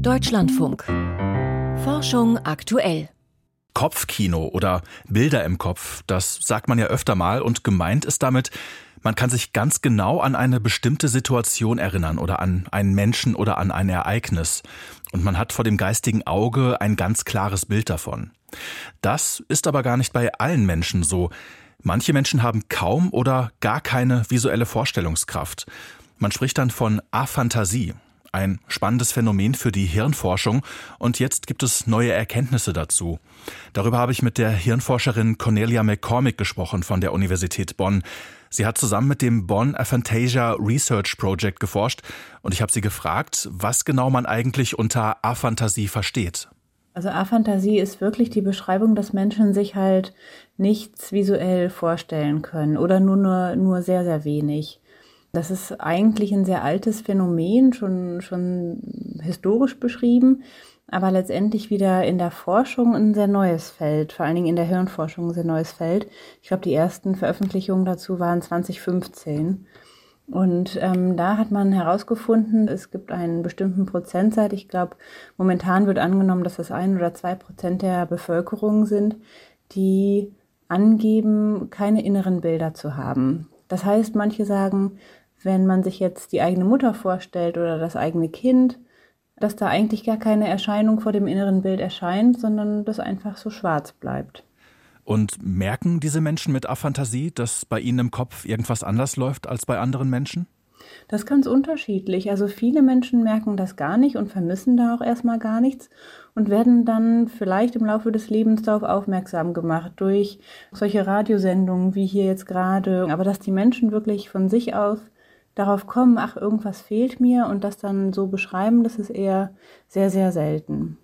Deutschlandfunk. Forschung aktuell. Kopfkino oder Bilder im Kopf, das sagt man ja öfter mal und gemeint ist damit, man kann sich ganz genau an eine bestimmte Situation erinnern oder an einen Menschen oder an ein Ereignis. Und man hat vor dem geistigen Auge ein ganz klares Bild davon. Das ist aber gar nicht bei allen Menschen so. Manche Menschen haben kaum oder gar keine visuelle Vorstellungskraft. Man spricht dann von Aphantasie. Ein spannendes Phänomen für die Hirnforschung und jetzt gibt es neue Erkenntnisse dazu. Darüber habe ich mit der Hirnforscherin Cornelia McCormick gesprochen von der Universität Bonn. Sie hat zusammen mit dem Bonn Aphantasia Research Project geforscht und ich habe sie gefragt, was genau man eigentlich unter Aphantasie versteht. Also Aphantasie ist wirklich die Beschreibung, dass Menschen sich halt nichts visuell vorstellen können oder nur, nur, nur sehr, sehr wenig. Das ist eigentlich ein sehr altes Phänomen, schon, schon historisch beschrieben, aber letztendlich wieder in der Forschung ein sehr neues Feld, vor allen Dingen in der Hirnforschung ein sehr neues Feld. Ich glaube, die ersten Veröffentlichungen dazu waren 2015. Und ähm, da hat man herausgefunden, es gibt einen bestimmten Prozentsatz. Ich glaube, momentan wird angenommen, dass das ein oder zwei Prozent der Bevölkerung sind, die angeben, keine inneren Bilder zu haben. Das heißt, manche sagen, wenn man sich jetzt die eigene Mutter vorstellt oder das eigene Kind, dass da eigentlich gar keine Erscheinung vor dem inneren Bild erscheint, sondern das einfach so schwarz bleibt. Und merken diese Menschen mit Aphantasie, dass bei ihnen im Kopf irgendwas anders läuft als bei anderen Menschen? Das ist ganz unterschiedlich. Also viele Menschen merken das gar nicht und vermissen da auch erstmal gar nichts und werden dann vielleicht im Laufe des Lebens darauf aufmerksam gemacht durch solche Radiosendungen wie hier jetzt gerade. Aber dass die Menschen wirklich von sich aus darauf kommen, ach, irgendwas fehlt mir und das dann so beschreiben, das ist eher sehr, sehr selten.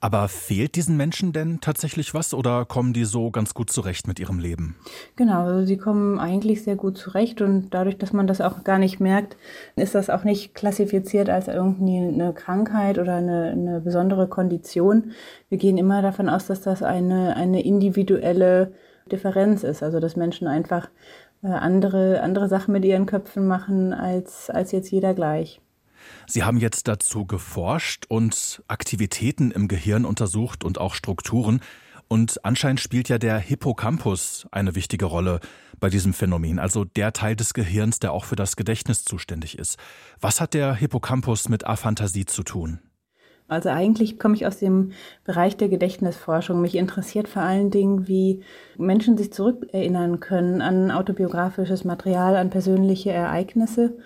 Aber fehlt diesen Menschen denn tatsächlich was oder kommen die so ganz gut zurecht mit ihrem Leben? Genau, also sie kommen eigentlich sehr gut zurecht und dadurch, dass man das auch gar nicht merkt, ist das auch nicht klassifiziert als irgendwie eine Krankheit oder eine, eine besondere Kondition. Wir gehen immer davon aus, dass das eine, eine individuelle Differenz ist, also dass Menschen einfach äh, andere, andere Sachen mit ihren Köpfen machen als, als jetzt jeder gleich. Sie haben jetzt dazu geforscht und Aktivitäten im Gehirn untersucht und auch Strukturen. Und anscheinend spielt ja der Hippocampus eine wichtige Rolle bei diesem Phänomen, also der Teil des Gehirns, der auch für das Gedächtnis zuständig ist. Was hat der Hippocampus mit Aphantasie zu tun? Also eigentlich komme ich aus dem Bereich der Gedächtnisforschung. Mich interessiert vor allen Dingen, wie Menschen sich zurückerinnern können an autobiografisches Material, an persönliche Ereignisse.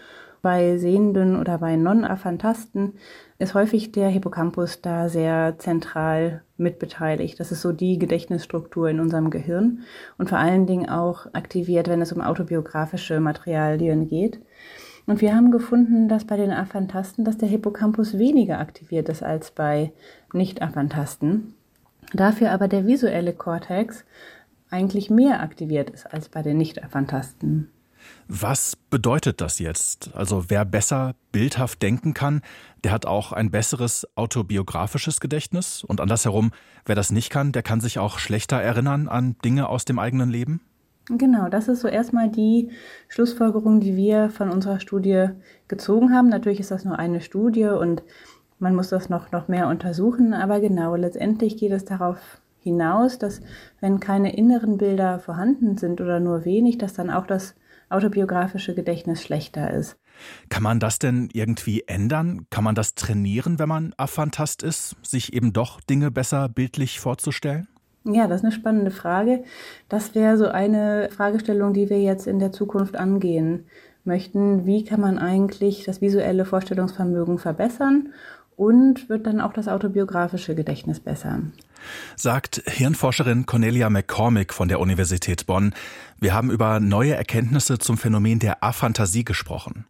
Bei Sehenden oder bei Non-Aphantasten ist häufig der Hippocampus da sehr zentral mitbeteiligt. Das ist so die Gedächtnisstruktur in unserem Gehirn und vor allen Dingen auch aktiviert, wenn es um autobiografische Materialien geht. Und wir haben gefunden, dass bei den Aphantasten, dass der Hippocampus weniger aktiviert ist als bei Nicht-Aphantasten. Dafür aber der visuelle Kortex eigentlich mehr aktiviert ist als bei den Nicht-Aphantasten. Was bedeutet das jetzt? Also wer besser bildhaft denken kann, der hat auch ein besseres autobiografisches Gedächtnis und andersherum, wer das nicht kann, der kann sich auch schlechter erinnern an Dinge aus dem eigenen Leben? Genau, das ist so erstmal die Schlussfolgerung, die wir von unserer Studie gezogen haben. Natürlich ist das nur eine Studie und man muss das noch, noch mehr untersuchen, aber genau, letztendlich geht es darauf hinaus, dass wenn keine inneren Bilder vorhanden sind oder nur wenig, dass dann auch das autobiografische Gedächtnis schlechter ist. Kann man das denn irgendwie ändern? Kann man das trainieren, wenn man Aphantast ist, sich eben doch Dinge besser bildlich vorzustellen? Ja, das ist eine spannende Frage. Das wäre so eine Fragestellung, die wir jetzt in der Zukunft angehen möchten. Wie kann man eigentlich das visuelle Vorstellungsvermögen verbessern und wird dann auch das autobiografische Gedächtnis besser? Sagt Hirnforscherin Cornelia McCormick von der Universität Bonn. Wir haben über neue Erkenntnisse zum Phänomen der Aphantasie gesprochen.